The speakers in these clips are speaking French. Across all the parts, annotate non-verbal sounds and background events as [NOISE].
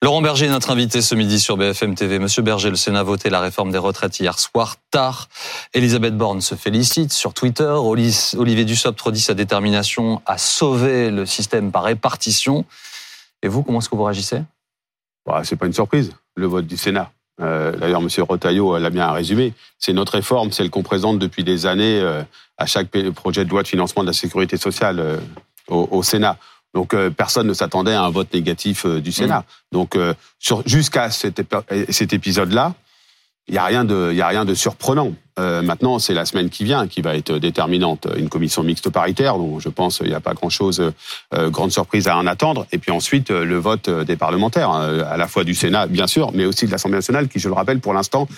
Laurent Berger est notre invité ce midi sur BFM TV. Monsieur Berger, le Sénat a voté la réforme des retraites hier soir tard. Elisabeth Borne se félicite sur Twitter. Olivier Dussopt redit sa détermination à sauver le système par répartition. Et vous, comment est-ce que vous réagissez? Bah, C'est pas une surprise, le vote du Sénat. Euh, D'ailleurs, M. Rotaillot l'a bien résumé. C'est notre réforme, celle qu'on présente depuis des années euh, à chaque projet de loi de financement de la sécurité sociale euh, au Sénat. Donc euh, personne ne s'attendait à un vote négatif euh, du Sénat. Mm. Donc euh, jusqu'à cet, épisode-là, il n'y a rien de, il a rien de surprenant. maintenant, c'est la semaine qui vient qui va être déterminante. Une commission mixte paritaire, dont je pense il n'y a pas grand-chose, grande surprise à en attendre. Et puis ensuite, le vote des parlementaires, à la fois du Sénat, bien sûr, mais aussi de l'Assemblée nationale, qui, je le rappelle, pour l'instant,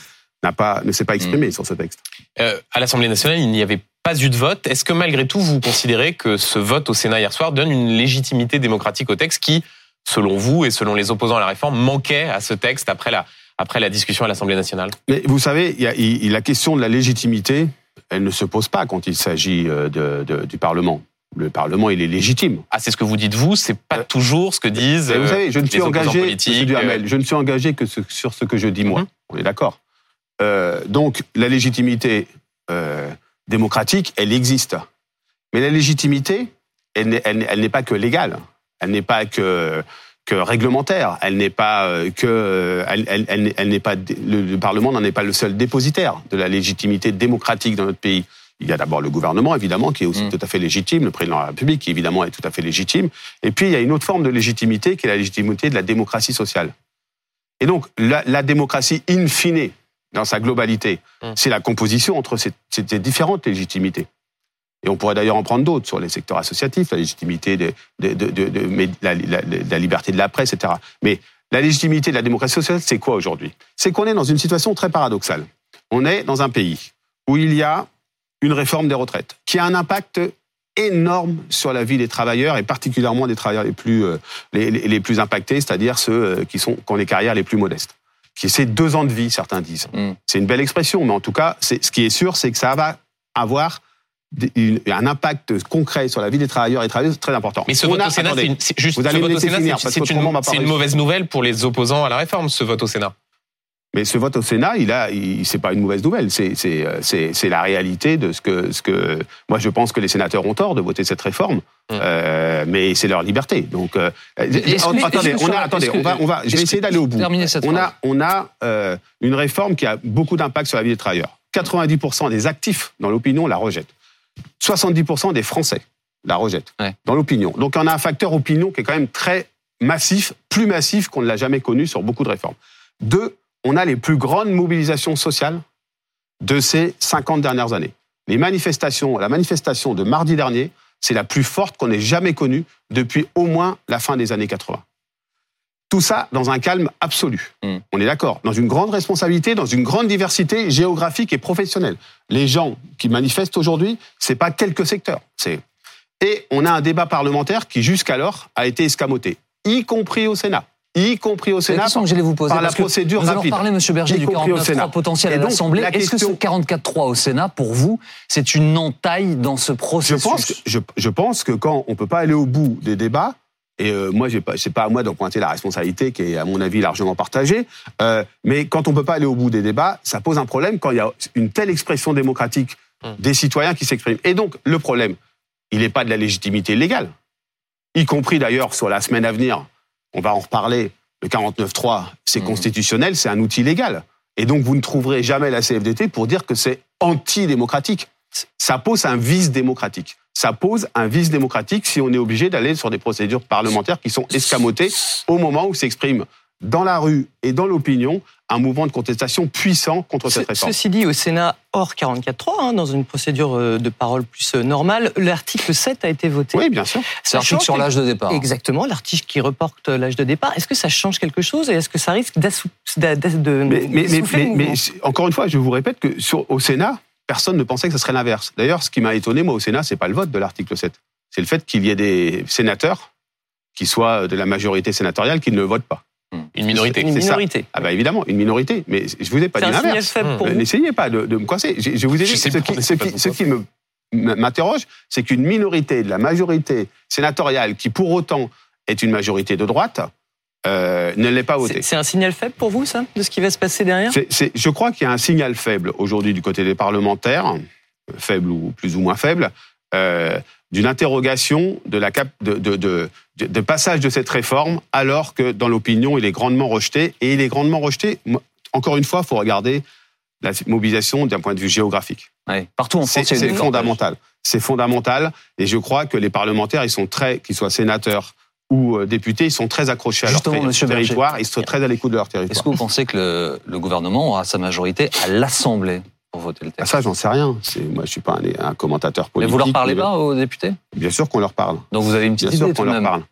pas, ne s'est pas exprimé mm. sur ce texte. à l'Assemblée nationale, il n'y avait pas eu de vote. Est-ce que malgré tout, vous considérez que ce vote au Sénat hier soir donne une légitimité démocratique au texte qui, selon vous et selon les opposants à la réforme, manquait à ce texte après la, après la discussion à l'Assemblée nationale? Mais vous savez, il y a, la question de la légitimité, elle ne se pose pas quand il s'agit euh, de, du Parlement. Le Parlement, il est légitime. Ah, c'est ce que vous dites vous, c'est pas euh, toujours ce que disent. vous savez, je ne suis engagé, je ne suis engagé que sur ce que je dis moi. Mhm. On est d'accord. Euh, donc, la légitimité. Démocratique, elle existe. Mais la légitimité, elle n'est pas que légale, elle n'est pas que que réglementaire. Elle n'est pas euh, que elle, elle, n'est pas le, Parlement n'en est pas le seul dépositaire de la légitimité démocratique dans notre pays. Il y a d'abord le gouvernement, évidemment, qui est aussi mm. tout à fait légitime, le président de la République, qui évidemment est tout à fait légitime. Et puis, il y a une autre forme de légitimité, qui est la légitimité de la démocratie sociale. Et donc, la, la démocratie in fine, dans sa globalité. Hum. C'est la composition entre ces, différentes légitimités. Et on pourrait d'ailleurs en prendre d'autres sur les secteurs associatifs, la légitimité de, la, la, liberté de la presse, etc. Mais la légitimité de la démocratie sociale, c'est quoi aujourd'hui? C'est qu'on est dans une situation très paradoxale. On est dans un pays où il y a une réforme des retraites qui a un impact énorme sur la vie des travailleurs et particulièrement des travailleurs les plus, euh, les, les plus impactés, c'est-à-dire ceux euh, qui, sont, qui ont les carrières les plus modestes qui c'est deux ans de vie, certains disent. Mm. C'est une belle expression, mais en tout cas, ce qui est sûr, c'est que ça va avoir un impact concret sur la vie des travailleurs et travailleuses très important. Mais ce vote au Sénat, c'est une, mauvaise nouvelle pour les opposants à la réforme, ce vote au Sénat. Mais ce vote au Sénat, il a, il, c'est pas une mauvaise nouvelle. C'est, c'est, c'est, c'est la réalité de ce que, ce que, moi, je pense que les sénateurs ont tort de voter cette réforme, mmh. euh, mais c'est leur liberté. Donc, euh, attendez, on a, attendez, on va, on va, je vais essayer d'aller au bout. On a, on a euh, une réforme qui a beaucoup d'impact sur la vie des travailleurs. 90% des actifs dans l'opinion la rejettent. 70% des Français la rejettent dans l'opinion. Donc, on a un facteur opinion qui est quand même très massif, plus massif qu'on ne l'a jamais connu sur beaucoup de réformes. Deux, on a les plus grandes mobilisations sociales de ces 50 dernières années. Les manifestations, la manifestation de mardi dernier, c'est la plus forte qu'on ait jamais connue depuis au moins la fin des années 80. Tout ça dans un calme absolu. Hmm. On est d'accord. Dans une grande responsabilité, dans une grande diversité géographique et professionnelle. Les gens qui manifestent aujourd'hui, c'est pas quelques secteurs. C'est et on a un débat parlementaire qui jusqu'alors a été escamoté, y compris au Sénat y compris au Sénat. que j'allais vous poser. Par la procédure rapide. Vous allons parler, M. Berger, du 49.3 potentiel à l'Assemblée. Est-ce que ce 44.3 au Sénat, pour vous, c'est une entaille dans ce processus je pense, que, je, pense que quand on peut pas aller au bout des débats, et euh, moi, pas, c'est pas à moi de pointer la responsabilité qui est, à mon avis, largement partagée. Euh, mais quand on peut pas aller au bout des débats, ça pose un problème quand il y a une telle expression démocratique hum. des citoyens qui s'expriment. Et donc, le problème, il n'est pas de la légitimité légale, y compris d'ailleurs sur la semaine à venir on va en reparler, le 49.3, c'est mmh. constitutionnel, c'est un outil légal. Et donc, vous ne trouverez jamais la CFDT pour dire que c'est antidémocratique. Ça pose un vice démocratique. Ça pose un vice démocratique si on est obligé d'aller sur des procédures parlementaires qui sont escamotées au moment où s'expriment dans la rue et dans l'opinion un mouvement de contestation puissant contre cette réforme. Ceci dit, au Sénat, hors 44.3, hein, dans une procédure euh, de parole plus euh, normale, l'article 7 a été voté. Oui, bien sûr. C'est l'article sur l'âge de départ. Exactement, l'article qui reporte l'âge de départ. Est-ce que ça change quelque chose et est-ce que ça risque de mais, mais, mais, encore une fois, je vous répète que sur, au Sénat, personne ne pensait que ce serait l'inverse. D'ailleurs, ce qui m'a étonné, moi, au Sénat, c'est pas le vote de l'article 7. C'est le fait qu'il y ait des sénateurs qui soient de la majorité sénatoriale qui ne le votent pas. Une minorité. Une minorité. Ah bah évidemment, une minorité. Mais je vous ai pas dit l'inverse. N'essayez pas de, me coincer. Je, vous ai dit ce qui, ce qui, me m'interroge, c'est qu'une minorité de la majorité sénatoriale, qui pour autant est une majorité de droite, euh, ne l'ait pas voté. C'est un signal faible pour vous, ça, de ce qui va se passer derrière? Je crois qu'il y a un signal faible aujourd'hui du côté des parlementaires, faible ou plus ou moins faible, euh, d'une interrogation de la cap de, de, de, de, passage de cette réforme, alors que dans l'opinion, il est grandement rejeté. Et il est grandement rejeté, encore une fois, il faut regarder la mobilisation d'un point de vue géographique. Partout en France, c'est fondamental. C'est fondamental. Et je crois que les parlementaires, ils sont très, qu'ils soient sénateurs ou euh, députés, ils sont très accrochés à leur territoire, ils sont très à l'écoute de leur territoire. Est-ce que vous pensez que le, gouvernement aura sa majorité à l'Assemblée? Pour voter le texte ah, Ça, j'en sais rien. Moi, je suis pas un, commentateur politique. Mais vous leur parlez pas aux députés? Bien sûr qu'on leur parle. Donc vous avez une petite Bien idée sûr qu'on leur parle.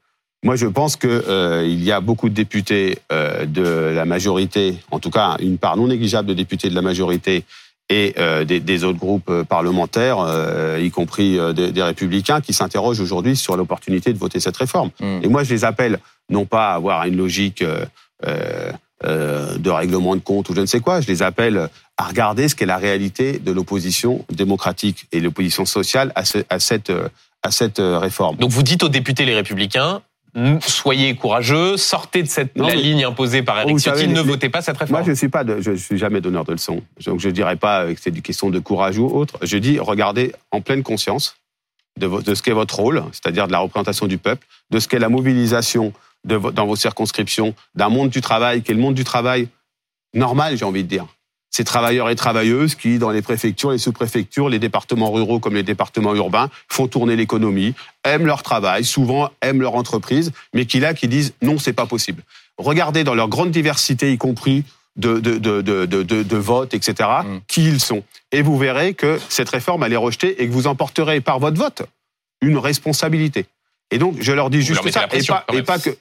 Moi, je pense qu'il euh, y a beaucoup de députés euh, de la majorité, en tout cas une part non négligeable de députés de la majorité et euh, des, des, autres groupes parlementaires, euh, y compris euh, des, des, républicains, qui s'interrogent aujourd'hui sur l'opportunité de voter cette réforme. Hmm. Et moi, je les appelle non pas à avoir une logique de règlement de compte ou je ne sais quoi, je les appelle à regarder ce qu'est la réalité de l'opposition démocratique et l'opposition sociale à, ce, à cette à cette réforme. Donc vous dites aux députés les républicains, soyez courageux, sortez de cette la ligne imposée par Eric Ciotti, ne votez pas cette réforme. Moi, je suis pas, je suis jamais donneur de leçons. Donc, je dirais pas que c'est une question de courage ou autre. Je dis, regardez en pleine conscience de, de ce qu'est votre rôle, c'est-à-dire de la représentation du peuple, de ce qu'est la mobilisation de, dans vos circonscriptions, d'un monde du travail qui est le monde du travail normal, j'ai envie de dire ces travailleurs et travailleuses qui, dans les préfectures, les sous-préfectures, les départements ruraux comme les départements urbains, font tourner l'économie, aiment leur travail, souvent aiment leur entreprise, mais qui là, qui disent non, c'est pas possible. Regardez dans leur grande diversité, y compris de, de, de, de, de vote, etc., mm. qui ils sont. Et vous verrez que cette réforme, elle est rejetée et que vous emporterez par votre vote une responsabilité. Et donc, je leur dis juste ça, et pas, et pas que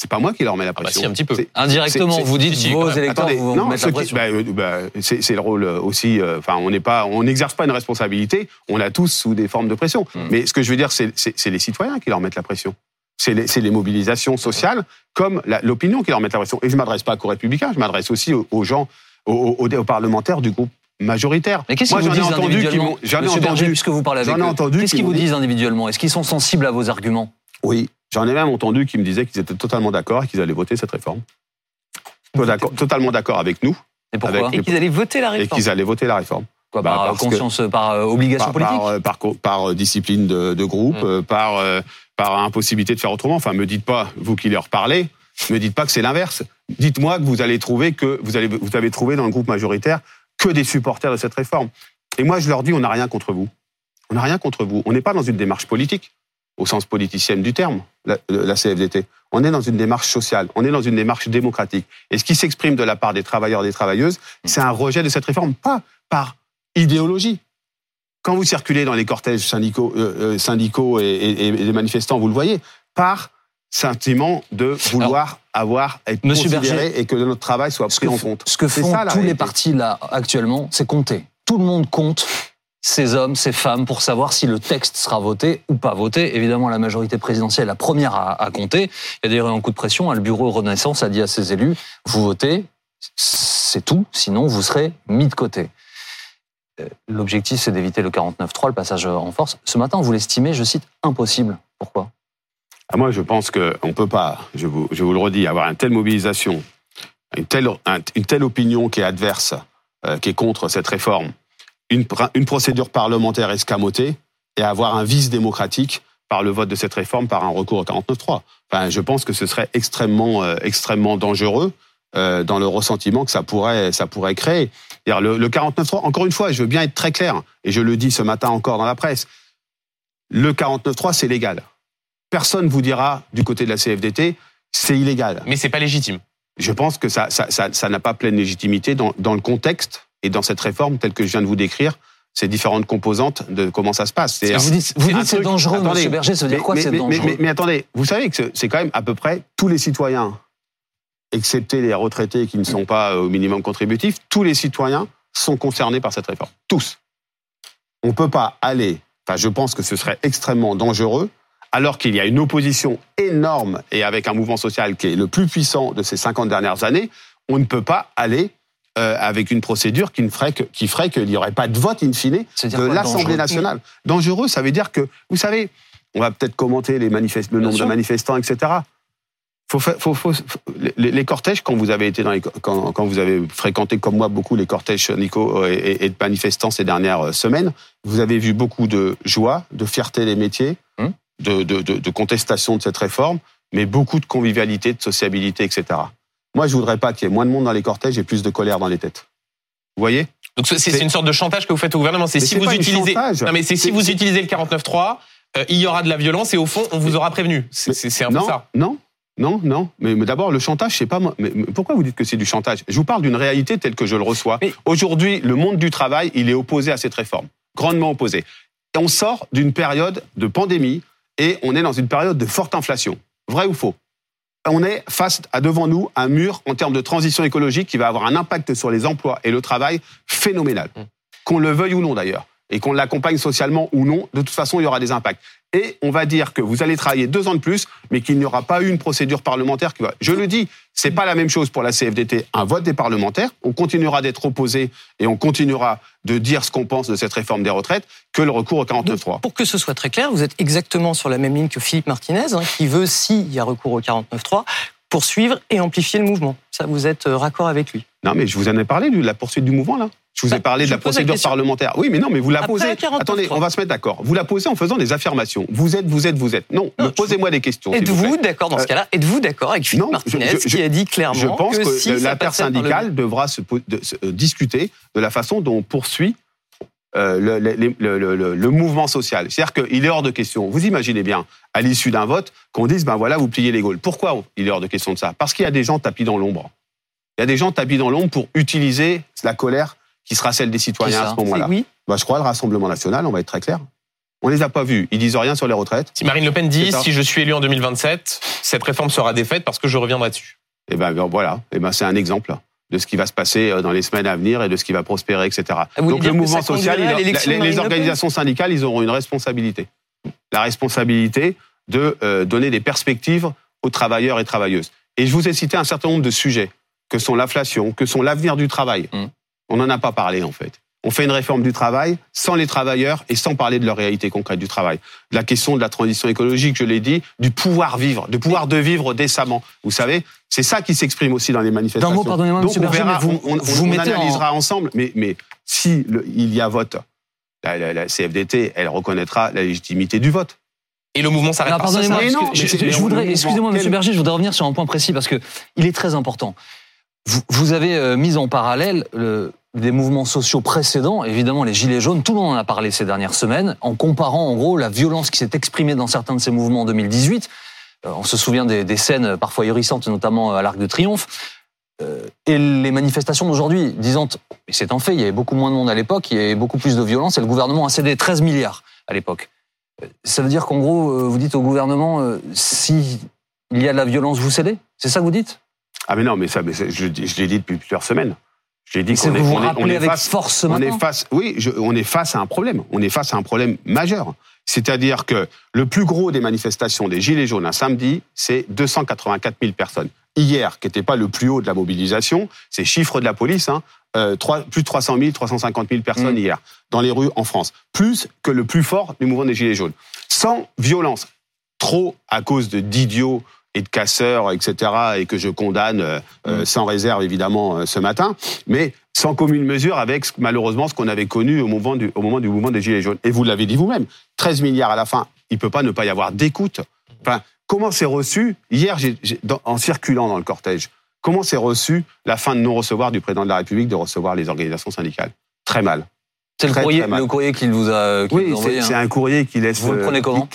c'est pas moi qui leur mets la pression. Ah bah si, un petit peu. Indirectement, vous dites vos électeurs vous non, mettent la pression. Bah, euh, bah, c'est le rôle aussi. Euh, enfin, on n'est pas, on n'exerce pas une responsabilité. On l'a tous sous des formes de pression. Hmm. Mais ce que je veux dire, c'est les citoyens qui leur mettent la pression. C'est les, les, mobilisations sociales comme l'opinion qui leur mettent la pression. Et je m'adresse pas qu'aux républicains, je m'adresse aussi aux, gens, aux, aux, parlementaires du groupe majoritaire. Mais qu'est-ce qu'ils vous disent individuellement J'en ai entendu, puisque vous parlez avec eux. Qu'est-ce qu'ils vous disent individuellement Est-ce qu'ils sont sensibles à vos arguments? Oui, J'en ai même entendu qui me disaient qu'ils étaient totalement d'accord et qu'ils allaient voter cette réforme. Totalement d'accord avec nous. Et pourquoi Et qu'ils allaient voter la réforme. Et qu'ils allaient voter la réforme. Quoi, bah, par conscience, par euh, obligation politique euh, par, par, discipline de, de groupe, mmh. euh, par, par impossibilité de faire autrement. Enfin, me dites pas, vous qui leur parlez, me dites pas que c'est l'inverse. Dites-moi que vous allez trouver que vous, allez, vous avez trouvé dans le groupe majoritaire que des supporters de cette réforme. Et moi, je leur dis, on n'a rien contre vous. On n'a rien contre vous. On n'est pas dans une démarche politique au sens politicienne du terme, la, CFDT. On est dans une démarche sociale, on est dans une démarche démocratique. Et ce qui s'exprime de la part des travailleurs et des travailleuses, c'est un rejet de cette réforme, pas par idéologie. Quand vous circulez dans les cortèges syndicaux, euh, euh, syndicaux et, les manifestants, vous le voyez, par sentiment de vouloir avoir, être Monsieur considéré et que notre travail soit pris en compte. Ce que font tous les partis là actuellement, c'est compter. Tout le monde compte ces hommes, ces femmes, pour savoir si le texte sera voté ou pas voté. Évidemment, la majorité présidentielle, la première à, compter. Il y a d'ailleurs un coup de pression. Le bureau Renaissance a dit à ses élus, vous votez, c'est tout, sinon vous serez mis de côté. Euh, l'objectif, c'est d'éviter le 49-3, le passage en force. Ce matin, vous l'estimez, je cite, impossible. Pourquoi? Ah, Moi, je pense qu'on ne peut pas, je vous, le redis, avoir une telle mobilisation, une telle, une telle opinion qui est adverse, euh, qui est contre cette réforme, une, une procédure parlementaire escamotée et avoir un vice démocratique par le vote de cette réforme par un recours au 49.3. Enfin, je pense que ce serait extrêmement, euh, extrêmement dangereux euh, dans le ressentiment que ça pourrait, ça pourrait créer. Le, le 49.3, encore une fois, je veux bien être très clair, et je le dis ce matin encore dans la presse, le 49.3, c'est légal. Personne vous dira du côté de la CFDT, c'est illégal. Mais c'est pas légitime. Je pense que ça, ça, ça, ça n'a pas pleine légitimité dans, dans le contexte et dans cette réforme, telle que je viens de vous décrire, ces différentes composantes de comment ça se passe. Vous dites, vous dites c'est dangereux, attendez, M. Berger, ça veut dire quoi c'est dangereux mais, attendez, vous savez que c'est quand même à peu près tous les citoyens, excepté les retraités qui ne sont pas au minimum contributif, tous les citoyens sont concernés par cette réforme. Tous. On ne peut pas aller, enfin je pense que ce serait extrêmement dangereux, alors qu'il y a une opposition énorme et avec un mouvement social qui est le plus puissant de ces 50 dernières années, on ne peut pas aller euh, avec une procédure qui, ferait qui ferait qu'il n'y aurait pas de vote in fine de l'Assemblée nationale. Dangereux, ça veut dire que, vous savez, on va peut-être commenter les le nombre de manifestants, etc. les, cortèges, quand vous avez été dans les, quand, quand, vous avez fréquenté comme moi beaucoup les cortèges Nico et, de manifestants ces dernières semaines, vous avez vu beaucoup de joie, de fierté des métiers, hum. de, de, de, de, contestation de cette réforme, mais beaucoup de convivialité, de sociabilité, etc. Moi, je voudrais pas qu'il y ait moins de monde dans les cortèges et plus de colère dans les têtes. Vous voyez? Donc c'est une sorte de chantage que vous faites au gouvernement. C'est si vous utilisez, non mais c'est si vous utilisez le 49.3, euh, il y aura de la violence et au fond on vous aura prévenu. C'est un peu ça. Non, non, non. Mais, d'abord, le chantage, c'est pas moi. Mais, pourquoi vous dites que c'est du chantage? Je vous parle d'une réalité telle que je le reçois. Aujourd'hui, le monde du travail, il est opposé à cette réforme, grandement opposé. Et on sort d'une période de pandémie et on est dans une période de forte inflation. Vrai ou faux? On est face à devant nous un mur en termes de transition écologique qui va avoir un impact sur les emplois et le travail phénoménal. Mmh. Qu'on le veuille ou non d'ailleurs et qu'on l'accompagne socialement ou non, de toute façon, il y aura des impacts. Et on va dire que vous allez travailler deux ans de plus, mais qu'il n'y aura pas eu une procédure parlementaire qui va. Je le dis, c'est pas la même chose pour la CFDT. Un vote des parlementaires, on continuera d'être opposé et on continuera de dire ce qu'on pense de cette réforme des retraites que le recours au 49.3. Pour que ce soit très clair, vous êtes exactement sur la même ligne que Philippe Martinez, hein, qui veut, s'il y a recours au 49.3, poursuivre et amplifier le mouvement. Ça, vous êtes euh, raccord avec lui Non, mais je vous en ai parlé de la poursuite du mouvement, là. Je vous ai bah, parlé de la procédure parlementaire. Oui, mais non, mais vous la posez. Attendez, on va se mettre d'accord. Vous la posez en faisant des affirmations. Vous êtes, vous êtes, vous êtes. Non, posez-moi des questions. Êtes-vous d'accord dans ce euh, cas-là? Êtes-vous d'accord avec Philippe Martinez qui a dit clairement Je pense que, si l'intersyndicale devra se, euh, discuter de la façon dont on poursuit euh, le, mouvement social. C'est-à-dire qu'il est hors de question. Vous imaginez bien, à l'issue d'un vote, qu'on dise, ben voilà, vous pliez les Gaules. Pourquoi il est hors de question de ça? Parce qu'il y a des gens tapis dans l'ombre. Il y a des gens tapis dans l'ombre pour utiliser la colère qui sera celle des citoyens à ce moment-là oui. bah, Je crois le Rassemblement national, on va être très clair. On les a pas vus. Ils disent rien sur les retraites. Si Marine Le Pen dit si je suis élu en 2027, cette réforme sera défaite parce que je reviendrai dessus. Eh ben, ben voilà. Et eh ben c'est un exemple de ce qui va se passer euh, dans les semaines à venir et de ce qui va prospérer, etc. Donc le mouvement social, les, organisations syndicales, ils auront une responsabilité. La responsabilité de euh, donner des perspectives aux travailleurs et travailleuses. Et je vous ai cité un certain nombre de sujets, que sont l'inflation, que sont l'avenir du travail. Mmh. On n'en a pas parlé en fait. On fait une réforme du travail sans les travailleurs et sans parler de leur réalité concrète du travail. La question de la transition écologique, je l'ai dit, du pouvoir vivre, du pouvoir de vivre décemment. Vous savez, c'est ça qui s'exprime aussi dans les manifestations. Mot, pardonnez-moi, Donc on verra, vous, on, vous analysera ensemble, mais, mais si il y a vote, la, CFDT, elle reconnaîtra la légitimité du vote. Et le mouvement s'arrête. Pardonnez-moi, je, voudrais, excusez-moi, Monsieur Berger, je voudrais revenir sur un point précis parce que il est très important. Vous, vous avez euh, mis en parallèle le, des mouvements sociaux précédents, évidemment les Gilets jaunes, tout le monde en a parlé ces dernières semaines, en comparant en gros la violence qui s'est exprimée dans certains de ces mouvements en 2018. Euh, on se souvient des, scènes parfois hérissantes, notamment à l'Arc de Triomphe. Euh, et les manifestations d'aujourd'hui, disant, et c'est un fait, il y avait beaucoup moins de monde à l'époque, il y avait beaucoup plus de violence, et le gouvernement a cédé 13 milliards à l'époque. Euh, ça veut dire qu'en gros, vous dites au gouvernement, si il y a de la violence, vous cédez? C'est ça que vous dites? Ah mais non, mais ça, mais je l'ai dit depuis plusieurs semaines. J'ai dit qu'on est, on est, on est face, force on est face, oui, je, on est face à un problème. On est face à un problème majeur. C'est-à-dire que le plus gros des manifestations des Gilets jaunes un samedi, c'est 284 000 personnes. Hier, qui n'était pas le plus haut de la mobilisation, c'est chiffre de la police, hein, euh, 3, plus de 300 000, 350 000 personnes mmh. hier dans les rues en France, plus que le plus fort du mouvement des Gilets jaunes, sans violence, trop à cause de d'idiots et de casseurs, etc., et que je condamne euh, euh, mm. sans réserve évidemment euh, ce matin, mais sans commune mesure avec malheureusement ce qu'on avait connu au moment du, au moment du mouvement des Gilets jaunes. Et vous l'avez dit vous-même, 13 milliards à la fin, il peut pas ne pas y avoir d'écoute. Enfin, comment c'est reçu Hier, en circulant dans le cortège, comment c'est reçu la fin de non-recevoir du président de la République de recevoir les organisations syndicales? Très mal. C'est le courrier, le courrier qu'il vous a oui, c'est hein. un courrier qui laisse. Vous le prenez comment?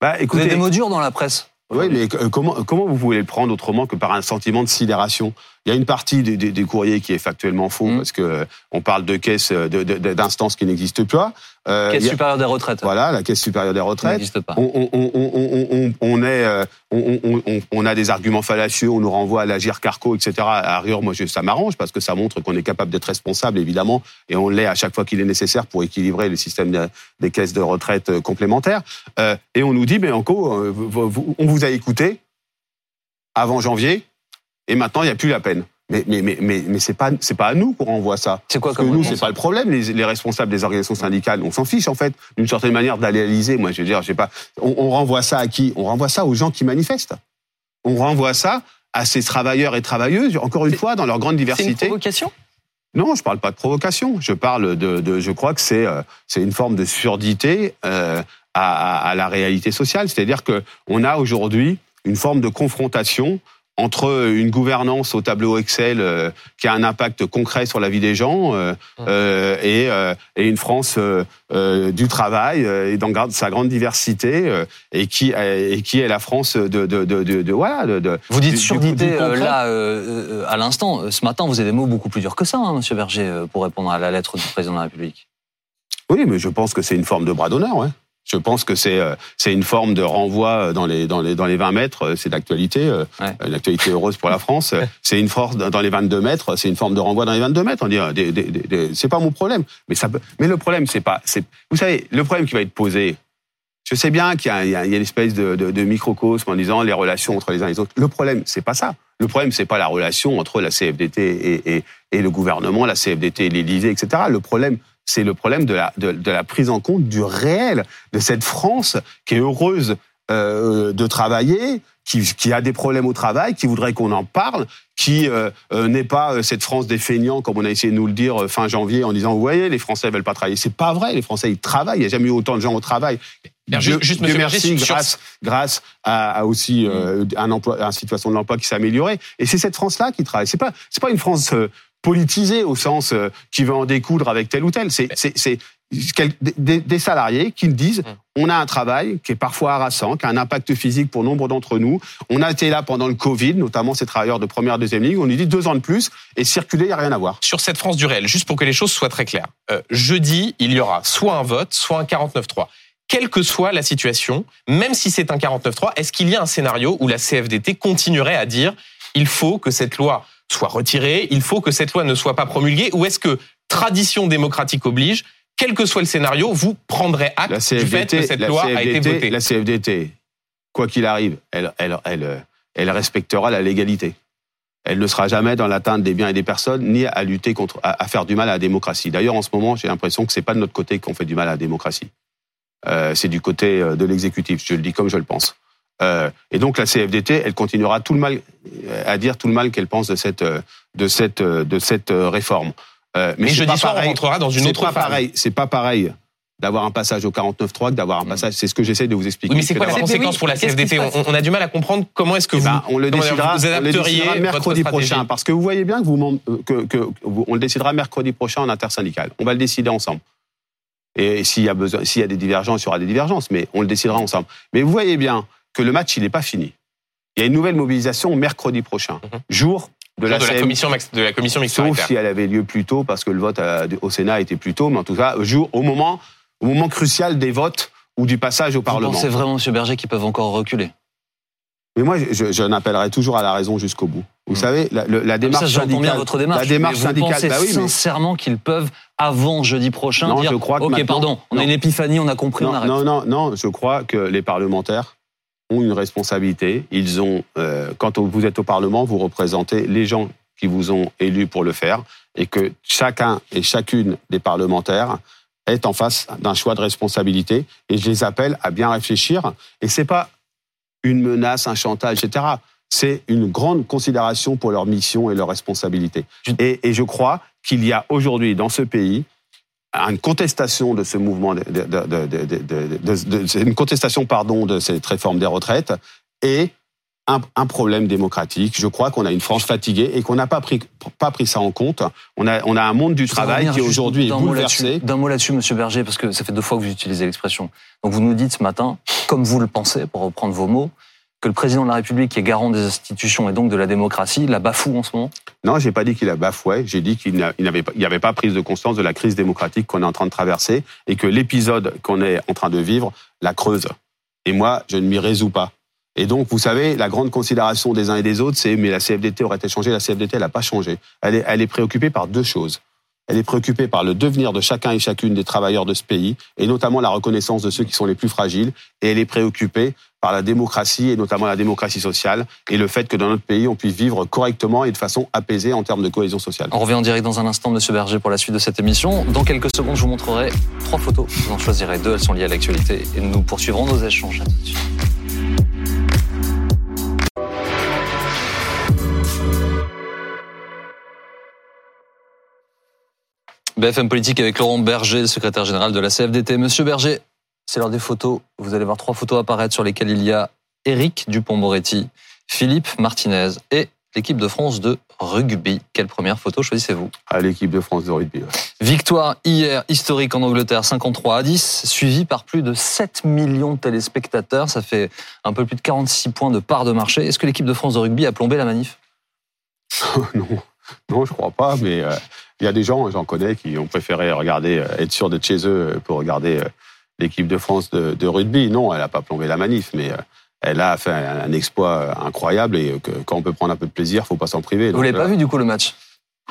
bah, écoutez, Vous avez des mots durs dans la presse oui, mais comment, comment vous pouvez le prendre autrement que par un sentiment de sidération? Il y a une partie des, des, courriers qui est factuellement faux mmh. parce que euh, on parle de caisses d'instances qui n'existent pas. Euh, caisse supérieure des retraites. Voilà, la caisse supérieure des retraites. N'existe pas. On, on, on, on est, euh, on, a des arguments fallacieux. On nous renvoie à l'agir Carco, etc. À rire, moi, ça m'arrange parce que ça montre qu'on est capable d'être responsable, évidemment, et on l'est à chaque fois qu'il est nécessaire pour équilibrer le système des caisses de retraite euh, complémentaires. Euh, et on nous dit, mais en gros, on vous a écouté avant janvier et maintenant il n'y a plus la peine. Mais, mais, mais, mais, mais c'est pas, c'est pas à nous qu'on renvoie ça. C'est quoi Parce que nous, c'est pas le problème. Les, les, responsables des organisations syndicales, on s'en fiche en fait, d'une certaine manière d'aller à Moi, je veux dire, je sais pas. On, on, renvoie ça à qui? On renvoie ça aux gens qui manifestent. on renvoie ça à ces travailleurs et travailleuses, encore une fois, dans leur grande diversité. C'est une provocation? Non, je parle pas de provocation. Je parle de, de je crois que c'est euh, c'est une forme de surdité euh, à, à, la réalité sociale. C'est-à-dire que on a aujourd'hui une forme de confrontation entre une gouvernance au tableau Excel euh, qui a un impact concret sur la vie des gens euh, mmh. euh, et, et, une France du travail et dans sa grande diversité et qui et qui est la France de de de, de, de voilà de, vous dites surdité là à l'instant ce matin vous avez des mots beaucoup plus durs que ça hein, Monsieur Berger pour répondre à la lettre du président de la République. Oui mais je pense que c'est une forme de bras d'honneur ouais je pense que c'est euh, c'est une forme de renvoi dans les dans les dans les 20 mètres. Euh, c'est d'actualité, euh, l'actualité heureuse pour la France. [LAUGHS] C'est une force dans les 22 mètres. C'est une forme de renvoi dans les 22 mètres. On dit, c'est pas mon problème. Mais ça, mais le problème c'est pas, c'est, vous savez, le problème qui va être posé. Je sais bien qu'il y y a une espèce de, de, de, microcosme en disant les relations entre les uns et les autres. Le problème, c'est pas ça. Le problème, c'est pas la relation entre la CFDT et, et, et le gouvernement, la CFDT et l'Élysée, etc. Le problème, c'est le problème de la, de, la prise en compte du réel, de cette France qui est heureuse euh, de travailler, qui, qui, a des problèmes au travail, qui voudrait qu'on en parle, qui euh, euh n'est pas cette France des feignants, comme on a essayé de nous le dire fin janvier, en disant, vous voyez, les Français veulent pas travailler. C'est pas vrai, les Français, ils travaillent. Il n'y a jamais eu autant de gens au travail. Juste, juste merci, grâce, grâce à, aussi un emploi, une situation de l'emploi qui s'est améliorée. Et c'est cette France-là qui travaille. C'est pas, c'est pas une France politisé au sens euh, qui veut en découdre avec tel ou tel. C'est des, des, salariés qui disent hum. on a un travail qui est parfois harassant, qui a un impact physique pour nombre d'entre nous. On a été là pendant le Covid, notamment ces travailleurs de première, deuxième ligne. On nous dit deux ans de plus et circuler, il n'y a rien à voir. Sur cette France du réel, juste pour que les choses soient très claires, euh, jeudi, il y aura soit un vote, soit un 49-3 quelle que soit la situation, même si c'est un 49-3, est-ce qu'il y a un scénario où la CFDT continuerait à dire il faut que cette loi soit retirée, il faut que cette loi ne soit pas promulguée, ou est-ce que tradition démocratique oblige, quel que soit le scénario, vous prendrez acte du fait que cette loi a été votée La CFDT, quoi qu'il arrive, elle, elle, elle, elle respectera la légalité. Elle ne sera jamais dans l'atteinte des biens et des personnes, ni à lutter contre, à, faire du mal à la démocratie. D'ailleurs, en ce moment, j'ai l'impression que c'est pas de notre côté qu'on fait du mal à la démocratie. Euh, c'est du côté euh, de l'exécutif. Je le dis comme je le pense. Euh, et donc la CFDT, elle continuera tout le mal euh, à dire tout le mal qu'elle pense de cette euh, de cette de cette réforme. Euh, mais, jeudi soir, pareil, on rentrera dans une autre pas pareil. C'est pas pareil d'avoir un passage au 49.3 que d'avoir un mm. passage. C'est ce que j'essaie de vous expliquer. Oui, mais c'est quoi la conséquence pour la CFDT on, a du mal à comprendre comment est-ce que eh vous, ben, on le décidera, on le décidera mercredi prochain. Parce que vous voyez bien que vous que, que on le décidera mercredi prochain en intersyndical. On va le décider ensemble. Et s'il y a besoin, s'il y a des divergences, il y aura des divergences, mais on le décidera ensemble. Mais vous voyez bien que le match, il n'est pas fini. Il y a une nouvelle mobilisation mercredi prochain, mhm. jour de la, commission de la commission mixte Sauf si elle avait lieu plus tôt, parce que le vote au Sénat était plus tôt, mais en tout cas, jour, au moment, au moment crucial des votes ou du passage au Parlement. Vous pensez vraiment, M. Berger, qu'ils peuvent encore reculer? Mais moi, je, je n'appellerai toujours à la raison jusqu'au bout. Vous hmm. savez, la, la, démarche ça, syndicale, bien votre démarche, la démarche mais vous syndicale, pensez bah oui, sincèrement qu'ils peuvent avant jeudi prochain non, dire, je crois que ok, pardon, on a une épiphanie, on a compris, on arrête. Non, non, non, je crois que les parlementaires ont une responsabilité. Ils ont, euh, quand vous êtes au Parlement, vous représentez les gens qui vous ont élus pour le faire, et que chacun et chacune des parlementaires est en face d'un choix de responsabilité. Et je les appelle à bien réfléchir. Et c'est pas une menace, un chantage, etc. C'est une grande considération pour leur mission et leur responsabilité. Et, et je crois qu'il y a aujourd'hui dans ce pays une contestation de ce mouvement, de, de, une contestation pardon de cette réforme des retraites et un, un problème démocratique. Je crois qu'on a une France fatiguée et qu'on n'a pas pris pas pris ça en compte. On a on a un monde du travail qui aujourd'hui est bouleversé. D'un mot là-dessus, Monsieur Berger, parce que ça fait deux fois que vous utilisez l'expression. Donc vous nous dites ce matin, comme vous le pensez, pour reprendre vos mots, que le président de la République, qui est garant des institutions et donc de la démocratie, la bafoue en ce moment? Non, j'ai pas dit qu'il a bafoué. J'ai dit qu'il n'avait pas, avait pas prise de conscience de la crise démocratique qu'on est en train de traverser et que l'épisode qu'on est en train de vivre la creuse. Et moi, je ne m'y résous pas. Et donc, vous savez, la grande considération des uns et des autres, c'est mais la CFDT aurait-elle changé La CFDT, elle n'a pas changé. Elle est préoccupée par deux choses. Elle est préoccupée par le devenir de chacun et chacune des travailleurs de ce pays, et notamment la reconnaissance de ceux qui sont les plus fragiles. Et elle est préoccupée par la démocratie, et notamment la démocratie sociale, et le fait que dans notre pays, on puisse vivre correctement et de façon apaisée en termes de cohésion sociale. On revient en direct dans un instant, Monsieur Berger, pour la suite de cette émission. Dans quelques secondes, je vous montrerai trois photos. Vous en choisirez deux, elles sont liées à l'actualité, et nous poursuivrons nos échanges. À tout. BFM Politique avec Laurent Berger, secrétaire général de la CFDT. Monsieur Berger, c'est l'heure des photos. Vous allez voir trois photos apparaître sur lesquelles il y a Éric Dupont-Moretti, Philippe Martinez et l'équipe de France de rugby. Quelle première photo choisissez-vous? À l'équipe de France de rugby. Victoire hier historique en Angleterre, 53 à 10, suivi par plus de 7 millions de téléspectateurs. Ça fait un peu plus de 46 points de part de marché. Est-ce que l'équipe de France de rugby a plombé la manif? [LAUGHS] Non, non, je crois pas, mais euh, il y a des gens, j'en connais, qui ont préféré regarder, euh, être sûr d'être chez eux pour regarder euh, l'équipe de France de, rugby. Non, elle n'a pas plombé la manif, mais elle a fait un exploit incroyable et que, quand on peut prendre un peu de plaisir, faut pas s'en priver. Vous l'avez pas vu du coup le match?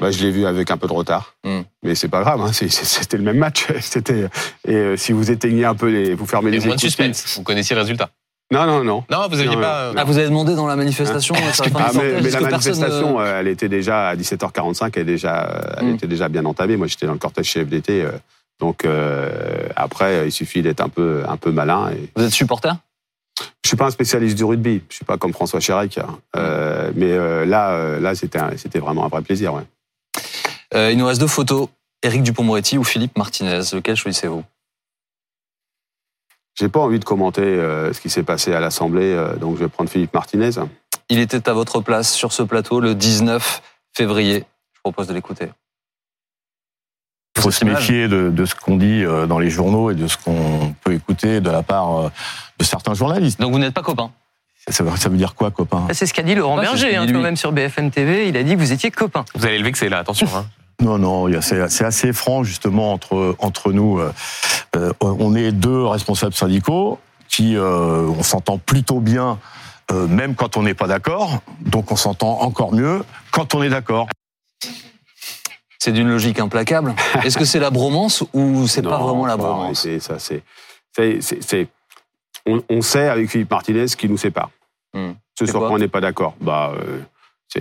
bah, je l'ai vu avec un peu de retard, hmm. mais c'est pas grave. Hein, c'était le même match. [LAUGHS] C'était et si vous éteignez un peu les, vous fermez les. Moins de suspense. Vous connaissiez le résultat. Non, non, non. Non, vous n'aviez pas. Ah, vous avez demandé dans la manifestation. ah, mais, la manifestation, euh, elle était déjà à 17h45, elle, déjà, elle hmm. était déjà bien entamée. Moi, j'étais dans le cortège chez FDT. Euh, donc euh, après, il suffit d'être un peu, un peu malin. Et... Vous êtes supporter? Je suis pas un spécialiste du rugby. Je suis pas comme François Chérec. Hein. Euh, mais là, là, c'était, c'était vraiment un vrai plaisir. Ouais. il nous reste deux photos. Éric Dupont-Moretti ou Philippe Martinez. Lequel choisissez-vous? J'ai pas envie de commenter euh, ce qui s'est passé à l'Assemblée, euh, donc je vais prendre Philippe Martinez. Il était à votre place sur ce plateau le 19 février. Je propose de l'écouter. Il faut se méfier de, ce qu'on dit euh, dans les journaux et de ce qu'on peut écouter de la part de certains journalistes. Donc vous n'êtes pas copain ça veut, dire quoi, copain? C'est ce qu'a dit Laurent Berger, hein, quand même sur BFM TV. Il a dit que vous étiez copain. Vous allez le vexer là, attention. Hein. [LAUGHS] Non, non, c'est assez franc justement entre, entre nous. Euh, euh, on est deux responsables syndicaux qui, euh, on s'entend plutôt bien, même quand on n'est pas d'accord. Donc on s'entend encore mieux quand on est d'accord. C'est d'une logique implacable. [LAUGHS] Est-ce que c'est la bromance ou c'est pas vraiment la bromance? C'est ça, c'est, on, sait avec Philippe Martinez qui nous sépare. Hmm. Ce sur quoi? on n'est pas d'accord. Bah,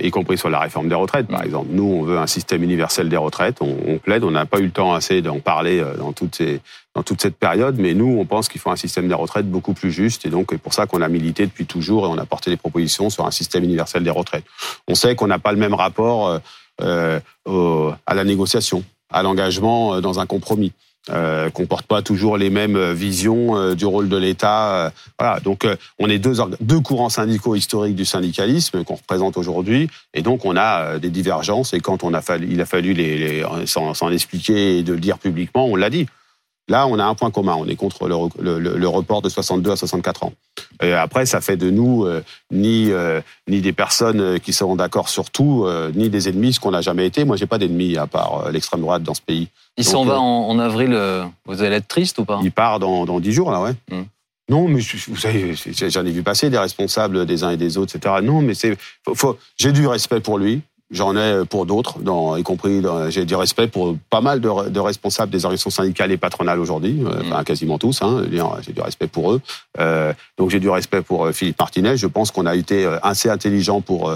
y compris sur la réforme des retraites, par exemple. Nous, on veut un système universel des retraites. On, plaide. On n'a pas eu le temps assez d'en parler euh, dans, toutes ces, dans toute cette période, mais nous, on pense qu'il faut un système des retraites beaucoup plus juste. Et donc, c'est pour ça qu'on a milité depuis toujours et on a porté des propositions sur un système universel des retraites. On sait qu'on n'a pas le même rapport euh, euh, à la négociation, à l'engagement dans un compromis euh, comporte pas toujours les mêmes euh, visions euh, du rôle de l'État. Euh, voilà, donc on est deux, deux courants syndicaux historiques du syndicalisme qu'on représente aujourd'hui, et donc on a des divergences. Et quand on a fallu, il a fallu les, les s'en expliquer et de le dire publiquement, on l'a dit. Là, on a un point commun. On est contre le, le, le report de 62 à 64 ans. Et après, ça fait de nous euh, ni euh, ni des personnes euh, qui seront d'accord sur tout, ni des ennemis, ce qu'on n'a jamais été. Moi, j'ai pas d'ennemis à part l'extrême droite dans ce pays. Il s'en va en, avril. vous allez être triste ou pas? Il part dans dans dix jours là, ouais. Hmm. Non, mais vous savez, j'en ai vu passer des responsables des uns et des autres, etc. Non, mais c'est, j'ai du respect pour lui. J'en ai pour d'autres, y compris j'ai du respect pour pas mal de, responsables des organisations syndicales et patronales aujourd'hui, euh, mm. enfin quasiment tous. Hein, j'ai du respect pour eux. Euh, donc j'ai du respect pour euh, Philippe Martinez. Je pense qu'on a été assez intelligent pour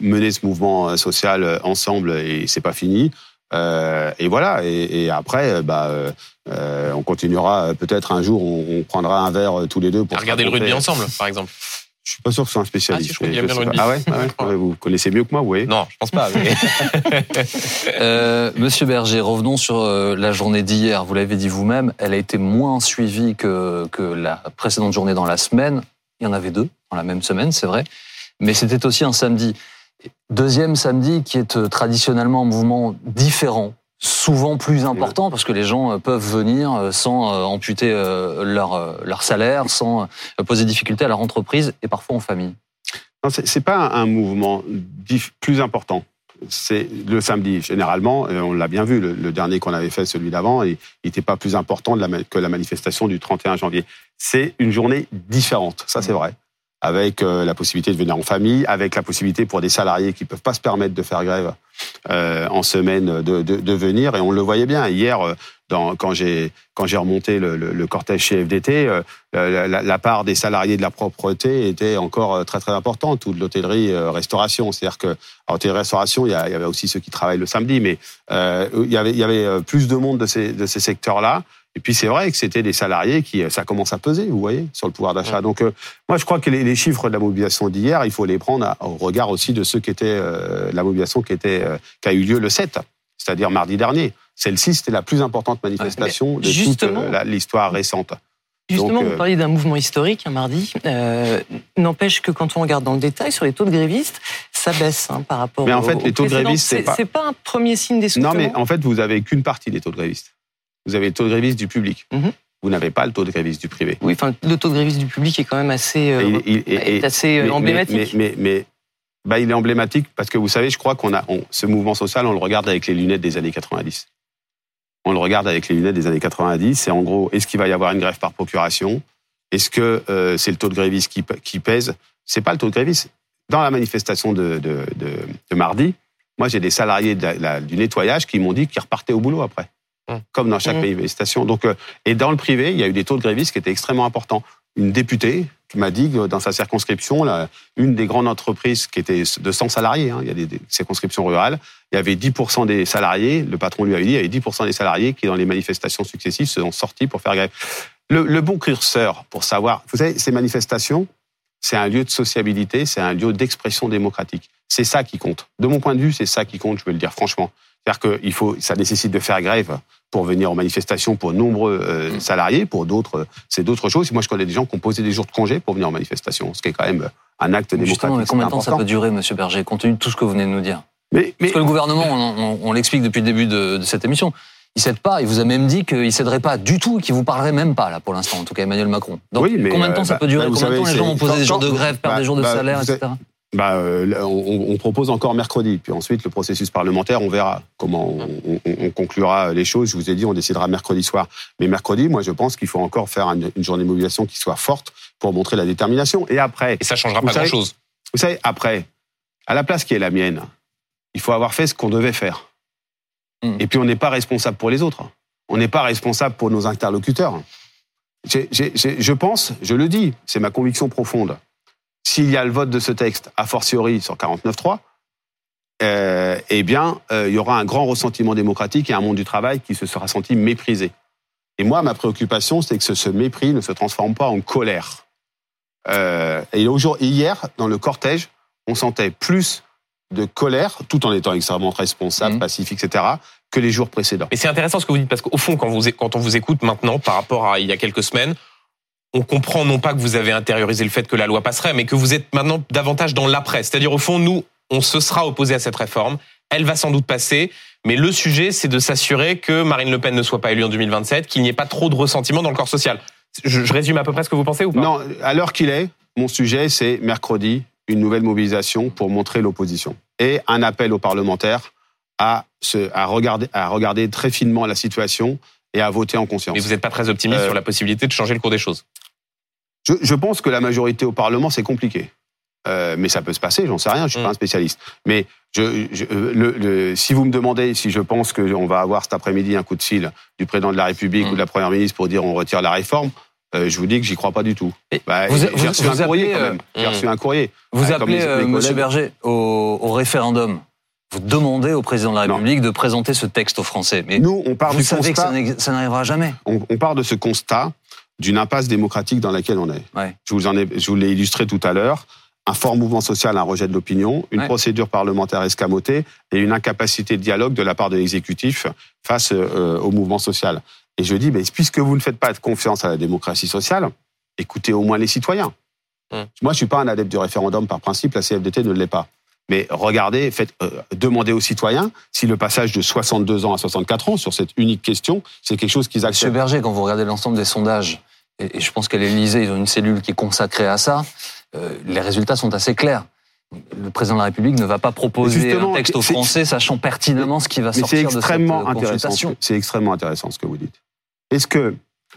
mener ce mouvement social ensemble et c'est pas fini. et voilà. Et, après, bah, on continuera. Peut-être un jour, on, prendra un verre tous les deux pour regarder le rugby ensemble, par exemple. Je suis pas sûr que ce soit un spécialiste. Ah, si, ah ouais, ah [LAUGHS] ouais Vous connaissez mieux que moi, oui. Non, je pense pas. [LAUGHS] euh, Monsieur Berger, revenons sur euh, la journée d'hier. Vous l'avez dit vous-même, elle a été moins suivie que, que la précédente journée dans la semaine. Il y en avait deux dans la même semaine, c'est vrai. Mais c'était aussi un samedi. Deuxième samedi qui est euh, traditionnellement un mouvement différent souvent plus important parce que les gens euh, peuvent venir euh, sans euh, amputer leur, leur salaire, sans poser difficulté à leur entreprise et parfois en famille. Non, c'est pas un mouvement plus important. C'est le samedi, généralement, on l'a bien vu, le, dernier qu'on avait fait, celui d'avant, il n'était pas plus important que la manifestation du 31 janvier. C'est une journée différente, ça c'est mmh. vrai avec euh, la possibilité de venir en famille, avec la possibilité pour des salariés qui peuvent pas se permettre de faire grève euh, en semaine de, de, de, venir. Et on le voyait bien hier, euh, dans, quand j'ai quand j'ai remonté le, le, cortège chez FDT, euh, la, la, part des salariés de la propreté était encore très très importante, Toute l'hôtellerie, restauration. C'est-à-dire que en hôtellerie-restauration, il y, avait aussi ceux qui travaillent le samedi, mais il y avait il y avait plus de monde de ces de ces secteurs-là. Et puis c'est vrai que c'était des salariés qui, ça commence à peser, vous voyez, sur le pouvoir d'achat. Donc euh, moi je crois que les, chiffres de la mobilisation d'hier, il faut les prendre au regard aussi de ceux qui étaient euh, la mobilisation qui était euh, qui a eu lieu le 7, c'est-à-dire mardi dernier. Celle-ci, c'était la plus importante manifestation de toute euh, l'histoire récente. Justement, vous parliez d'un mouvement historique un mardi. N'empêche que quand on regarde dans le détail sur les taux de grévistes, ça baisse hein, par rapport. Mais en fait, les taux de grévistes, c'est pas. Pas un premier signe d'essoufflement. Non, mais en fait, vous avez qu'une partie des taux de grévistes. Vous avez le taux de grévistes du public. Mhm. Vous n'avez pas le taux de grévistes du privé. Oui, enfin, le taux de grévistes du public est quand même assez, est assez emblématique. mais, mais bah, il est emblématique parce que vous savez, je crois qu'on a ce mouvement social, on le regarde avec les lunettes des années 90. On le regarde avec les lunettes des années 90. C'est en gros, est-ce qu'il va y avoir une grève par procuration? Est-ce que euh, c'est le taux de grévistes qui, qui pèse? C'est pas le taux de grévistes. Dans la manifestation de, de, de, mardi, moi j'ai des salariés du nettoyage qui m'ont dit qu'ils repartaient au boulot après, mmh. comme dans chaque mmh. manifestation. Donc, euh, et dans le privé, il y a eu des taux de grévistes qui étaient extrêmement importants. Une députée m'a dit que dans sa circonscription, une des grandes entreprises qui était de 100 salariés, hein, il y a des, circonscriptions rurales, il y avait 10% des salariés, le patron lui avait dit, il y avait 10% des salariés qui, dans les manifestations successives, se sont sortis pour faire grève. Le, le bon curseur pour savoir, vous savez, ces manifestations, c'est un lieu de sociabilité, c'est un lieu d'expression démocratique. C'est ça qui compte. De mon point de vue, c'est ça qui compte, je veux le dire franchement. C'est-à-dire qu'il faut, ça nécessite de faire grève pour venir aux manifestations pour nombreux euh, mm. salariés, pour d'autres, c'est d'autres choses. Moi, je connais des gens qui ont posé des jours de congé pour venir aux manifestations, ce qui est quand même un acte démocratique. Justement, mais combien de temps ça peut durer, Monsieur Berger, compte tenu de tout ce que vous venez de nous dire mais, Parce que le gouvernement, on, l'explique depuis le début de, cette émission, il cède pas. Il vous a même dit qu'il céderait pas du tout, qu'il vous parlerait même pas là pour l'instant, en tout cas Emmanuel Macron. Donc oui, mais combien de temps ça euh, peut durer bah, Combien de temps les gens vont poser des jours de grève, perdre bah, des jours de bah, salaire, etc bah, euh, on, propose encore mercredi. Puis ensuite, le processus parlementaire, on verra comment on, conclura les choses. Je vous ai dit, on décidera mercredi soir. Mais mercredi, moi, je pense qu'il faut encore faire une, journée de mobilisation qui soit forte pour montrer la détermination. Et après... Et ça changera pas grand-chose. Vous savez, après, à la place qui est la mienne, il faut avoir fait ce qu'on devait faire. Hmm. Et puis, on n'est pas responsable pour les autres. On n'est pas responsable pour nos interlocuteurs. je pense, je le dis, c'est ma conviction profonde s'il y a le vote de ce texte, a fortiori sur 49.3, euh, eh bien, euh, il y aura un grand ressentiment démocratique et un monde du travail qui se sera senti méprisé. Et moi, ma préoccupation, c'est que ce, mépris ne se transforme pas en colère. Euh, et hier, dans le cortège, on sentait plus de colère, tout en étant extrêmement responsable, mmh. pacifique, etc., que les jours précédents. Et c'est intéressant ce que vous dites, parce qu'au fond, quand, vous, quand on vous écoute maintenant par rapport à il y a quelques semaines, on comprend non pas que vous avez intériorisé le fait que la loi passerait, mais que vous êtes maintenant davantage dans l'après. C'est-à-dire, au fond, nous, on se sera opposé à cette réforme. Elle va sans doute passer. Mais le sujet, c'est de s'assurer que Marine Le Pen ne soit pas élue en 2027, qu'il n'y ait pas trop de ressentiment dans le corps social. Je, résume à peu près ce que vous pensez ou pas? Non, à l'heure qu'il est, mon sujet, c'est mercredi, une nouvelle mobilisation pour montrer l'opposition. Et un appel aux parlementaires à, se, à, regarder, à regarder très finement la situation et à voter en conscience. Mais vous n'êtes pas très optimiste euh, sur la possibilité de changer le cours des choses? Je, je, pense que la majorité au Parlement, c'est compliqué. Euh, mais ça peut se passer, j'en sais rien, je suis pas un mm. spécialiste. Mais je, je, euh, le, le, si vous me demandez si je pense qu'on va avoir cet après-midi un coup de fil du président de la République mm. ou de la première ministre pour dire on retire la réforme, euh, je vous dis que j'y crois pas du tout. Bah, j'ai reçu, un courrier quand même. J'ai reçu un courrier. Vous bah, appelez, euh, Monsieur Berger, au, au, référendum. Vous demandez au président de la République de présenter ce texte aux Français. Mais nous, on part vous savez que ça n'arrivera jamais. On, on part de ce constat d'une impasse démocratique dans laquelle on est. Je vous en ai, je vous l'ai illustré tout à l'heure. Un fort mouvement social, un rejet de l'opinion, une procédure parlementaire escamotée et une incapacité de dialogue de la part de l'exécutif face euh, au mouvement social. Et je dis, mais puisque vous ne faites pas de confiance à la démocratie sociale, écoutez au moins les citoyens. Hum. Moi, je suis pas un adepte du référendum par principe, la CFDT ne l'est pas. Mais regardez, faites, euh, demandez aux citoyens si le passage de 62 ans à 64 ans sur cette unique question, c'est quelque chose qu'ils acceptent. Monsieur Berger, quand vous regardez l'ensemble des sondages, et, je pense qu'à l'Élysée, ils ont une cellule qui est consacrée à ça, euh, les résultats sont assez clairs. Le président de la République ne va pas proposer un texte aux Français sachant pertinemment ce qui va sortir de cette consultation. C'est extrêmement intéressant ce que vous dites. Est-ce que,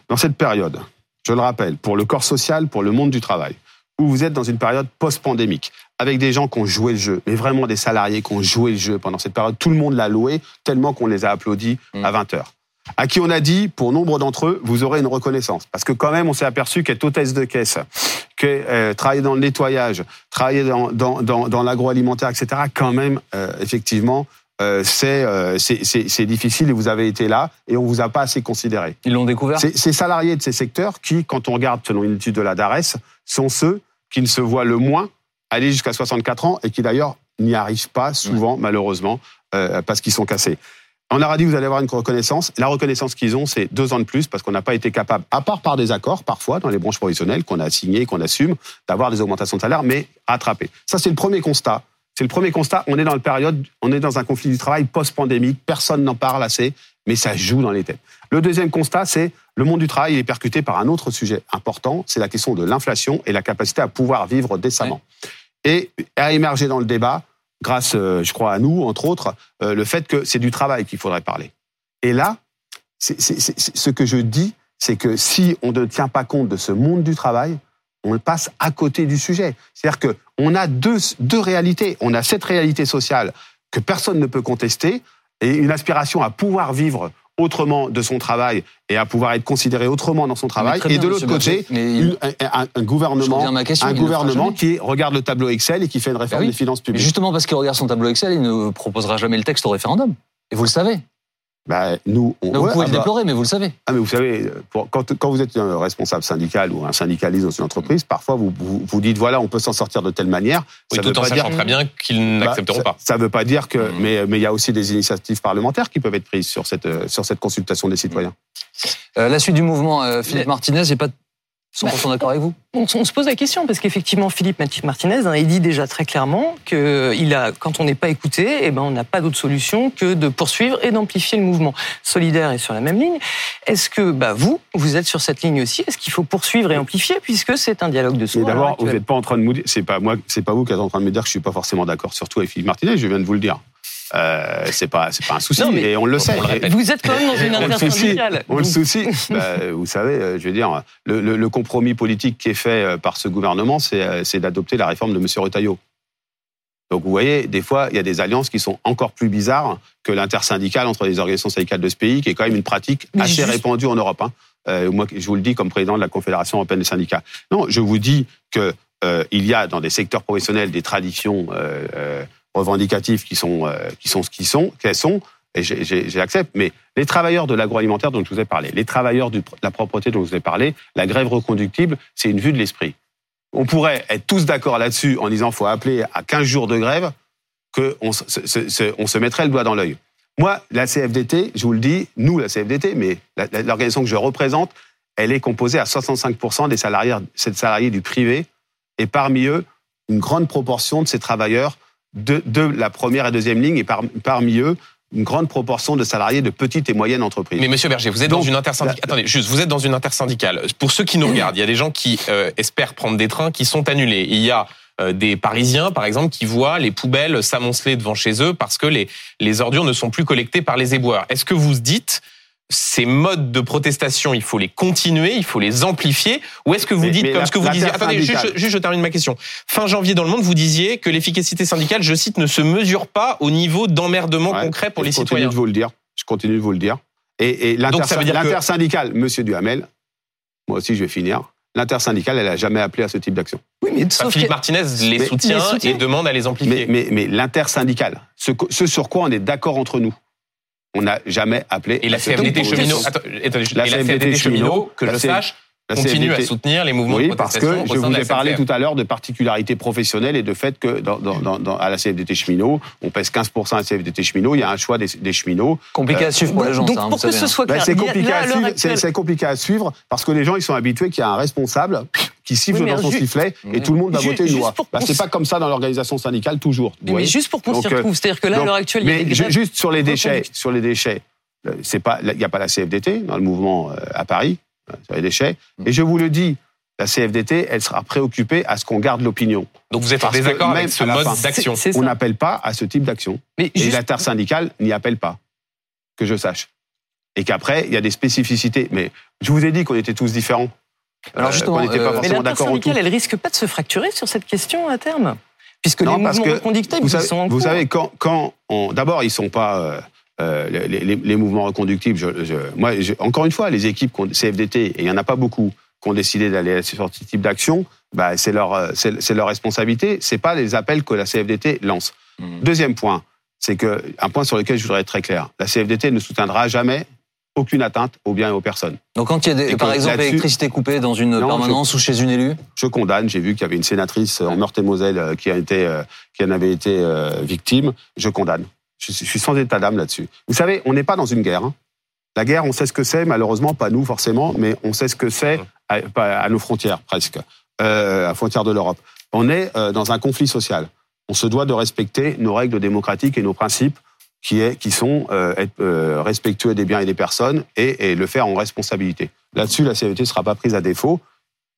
dans cette période, je le rappelle, pour le corps social, pour le monde du travail, où vous êtes dans une période post-pandémique, avec des gens qui ont joué le jeu, mais vraiment des salariés qui ont joué le jeu pendant cette période. Tout le monde l'a loué, tellement qu'on les a applaudis mm. à 20 heures. À qui on a dit, pour nombre d'entre eux, vous aurez une reconnaissance. Parce que quand même, on s'est aperçu qu'être hôtesse de caisse, que euh, travailler dans le nettoyage, travailler dans, dans, dans, dans l'agroalimentaire, etc., quand même, euh, effectivement, euh, euh c'est difficile et vous avez été là et on vous a pas assez considéré. Ils l'ont découvert? Ces salariés de ces secteurs qui, quand on regarde selon une étude de la DARES, sont ceux qui ne se voient le moins aller jusqu'à 64 ans et qui d'ailleurs n'y arrivent pas souvent, malheureusement, euh, parce qu'ils sont cassés. On leur a dit vous allez avoir une reconnaissance. La reconnaissance qu'ils ont, c'est deux ans de plus parce qu'on n'a pas été capable, à part par des accords parfois dans les branches professionnelles qu'on a signés, qu'on assume, d'avoir des augmentations de salaire, mais attraper. Ça, c'est le premier constat. C'est le premier constat. On est dans le période, on est dans un conflit du travail post-pandémique. Personne n'en parle assez, mais ça joue dans les têtes. Le deuxième constat, c'est le monde du travail est percuté par un autre sujet important, c'est la question de l'inflation et la capacité à pouvoir vivre décemment. Et a émergé dans le débat grâce, euh, je crois, à nous, entre autres, euh, le fait que c'est du travail qu'il faudrait parler. Et là, ce que je dis, c'est que si on ne tient pas compte de ce monde du travail, on passe à côté du sujet. C'est-à-dire qu'on a deux, deux réalités. On a cette réalité sociale que personne ne peut contester et une aspiration à pouvoir vivre autrement de son travail et à pouvoir être considéré autrement dans son travail. et de l'autre côté, un, gouvernement, un gouvernement qui regarde le tableau Excel et qui fait une réforme bah des finances publiques. justement parce qu'il regarde son tableau Excel, il ne proposera jamais le texte au référendum. Et vous le savez. Bah, nous, on, vous pouvez le ah bah déplorer, mais vous le savez. Ah, mais vous savez, quand, quand, vous êtes un responsable syndical ou un syndicaliste dans une entreprise, parfois vous, vous, dites voilà, on peut s'en sortir de telle manière. Oui, ça tout en sachant très bien qu'ils bah, n'accepteront pas. Ça ne veut pas dire que, mmh. mais mais il y a aussi des initiatives parlementaires qui peuvent être prises sur cette sur cette consultation des citoyens. Euh, la suite du mouvement, euh, Philippe Martinez, j'ai pas 100% bah, d'accord avec vous on, se pose la question parce qu'effectivement Philippe Martinez hein, il dit déjà très clairement que il a, quand on n'est pas écouté, eh ben on n'a pas d'autre solution que de poursuivre et d'amplifier le mouvement. Solidaire est sur la même ligne. Est-ce que bah, vous, vous êtes sur cette ligne aussi? Est-ce qu'il faut poursuivre et amplifier puisque c'est un dialogue de sourds D'abord, vous n'êtes pas en train de me dire, c'est pas moi, c'est pas vous qui êtes en train de me dire que je suis pas forcément d'accord sur tout avec Philippe Martinez. Je viens de vous le dire. Euh, c'est pas c'est pas un souci et on le sait. vous êtes quand même dans une intersyndicale. On le souci. [LAUGHS] bah, vous savez, euh, je veux dire, le, le, le, compromis politique qui est fait euh, par ce gouvernement, c'est c'est d'adopter la réforme de M. Retailleau. Donc vous voyez, des fois, il y a des alliances qui sont encore plus bizarres que l'intersyndicale entre les organisations syndicales de ce pays, qui est quand même une pratique assez répandue en Europe. Hein. Euh, moi, je vous le dis comme président de la Confédération européenne des syndicats. Non, je vous dis que euh, il y a dans des secteurs professionnels des traditions euh, revendicatifs qui sont, euh, qui sont ce qu'ils sont, qu'elles sont, et j'accepte, mais les travailleurs de l'agroalimentaire dont je vous ai parlé, les travailleurs de la propreté dont je vous ai parlé, la grève reconductible, c'est une vue de l'esprit. On pourrait être tous d'accord là-dessus en disant faut appeler à 15 jours de grève qu'on se, on se mettrait le doigt dans l'œil. Moi, la CFDT, je vous le dis, nous, la CFDT, mais l'organisation que je représente, elle est composée à 65% des salariés, salariés du privé, et parmi eux, une grande proportion de ces travailleurs de, la première et deuxième ligne et parmi eux une grande proportion de salariés de petites et moyennes entreprises. Mais Monsieur Berger, vous êtes dans une intersyndicale. Attendez, juste, vous êtes dans une intersyndicale. Pour ceux qui nous regardent, il y a des gens qui euh, espèrent prendre des trains qui sont annulés. Il y a euh, des Parisiens, par exemple, qui voient les poubelles s'amonceler devant chez eux parce que les, les ordures ne sont plus collectées par les éboueurs. Est-ce que vous dites ces modes de protestation, il faut les continuer, il faut les amplifier Ou est-ce que vous dites, comme ce que vous disiez... Attendez, juste, je termine ma question. Fin janvier, dans le monde, vous disiez que l'efficacité syndicale, je cite, ne se mesure pas au niveau d'emmerdement concret pour les citoyens. Je continue de vous le dire. Je continue de vous le dire. Et, et l'intersyndicale, que... Monsieur Duhamel, moi aussi je vais finir, l'intersyndicale, elle n'a jamais appelé à ce type d'action. Oui, mais Philippe Martinez les soutient, et demande à les amplifier. Mais, mais, mais l'intersyndicale, ce, ce sur quoi on est d'accord entre nous, on n'a jamais appelé. Et la CFDT cheminot, la, CFDT cheminot, que je sache, continue à soutenir les mouvements oui, de protestation parce que je vous ai parlé tout à l'heure de particularités professionnelles et de fait que dans, dans, dans, à la CFDT cheminot, on pèse 15% à la CFDT cheminot, il y a un choix des, des cheminots. Compliqué à suivre pour les gens, donc, ça, pour que ce soit clair, c'est compliqué, à suivre, c'est compliqué à suivre parce que les gens ils sont habitués qu'il y a un responsable qui siffle dans son sifflet et tout le monde va voter une loi. Bah, c'est pas comme ça dans l'organisation syndicale toujours. Mais juste pour qu'on s'y retrouve, c'est-à-dire que là à l'heure actuelle, il y a des juste sur les déchets, sur les déchets, c'est pas, il n'y a pas la CFDT dans le mouvement euh, à Paris sur les déchets. Et je vous le dis, la CFDT, elle sera préoccupée à ce qu'on garde l'opinion. Donc vous êtes en désaccord avec ce mode d'action On n'appelle pas à ce type d'action. Et l'intersyndicale n'y appelle pas, que je sache. Et qu'après, il y a des spécificités. Mais je vous ai dit qu'on était tous différents. Alors euh, justement, on pas euh, forcément d'accord elle risque pas de se fracturer sur cette question à terme Puisque les mouvements reconductibles, vous savez, sont en Vous savez, quand, quand on... D'abord, ils sont pas... Euh, les, les, les, mouvements reconductibles. Je, je, moi, encore une fois, les équipes CFDT, et il n'y en a pas beaucoup, qui ont décidé d'aller sur ce type d'action, bah, c'est leur, c'est leur responsabilité. C'est pas les appels que la CFDT lance. Mmh. Deuxième point, c'est que un point sur lequel je voudrais être très clair. La CFDT ne soutiendra jamais aucune atteinte aux biens et aux personnes. Donc quand il y a des, par exemple l'électricité coupée dans une permanence ou chez une élue Je condamne. J'ai vu qu'il y avait une sénatrice en Meurthe-et-Moselle euh, qui a été, qui en avait été victime. Je condamne. Je suis sans état d'âme là-dessus. Vous savez, on n'est pas dans une guerre. Hein. La guerre, on sait ce que c'est, malheureusement, pas nous forcément, mais on sait ce que c'est à, à, nos frontières presque, euh, à frontières de l'Europe. On est euh, dans un conflit social. On se doit de respecter nos règles démocratiques et nos principes qui, est, qui sont euh, être euh, respectueux des biens et des personnes et, et le faire en responsabilité. Là-dessus, la CET ne sera pas prise à défaut.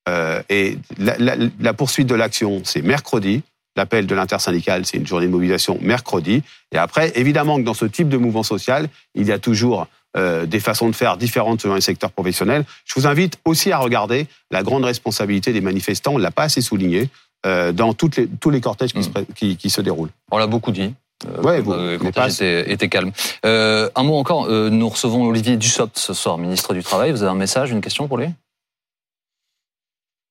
Euh, et la, la, la poursuite de l'action, c'est mercredi. L'appel de l'intersyndicale, c'est une journée de mobilisation mercredi. Et après, évidemment que dans ce type de mouvement social, il y a toujours des façons de faire différentes selon les secteurs professionnels. Je vous invite aussi à regarder la grande responsabilité des manifestants. On ne l'a pas assez souligné dans toutes les, tous les cortèges qui, se, Mm. qui, qui se déroulent. On l'a beaucoup dit. Euh, Ouais, vous- euh, pas- était, était calme. Euh, un mot encore. euh, nous recevons Olivier Dussopt ce soir, ministre du Travail. Vous avez un message, une question pour lui?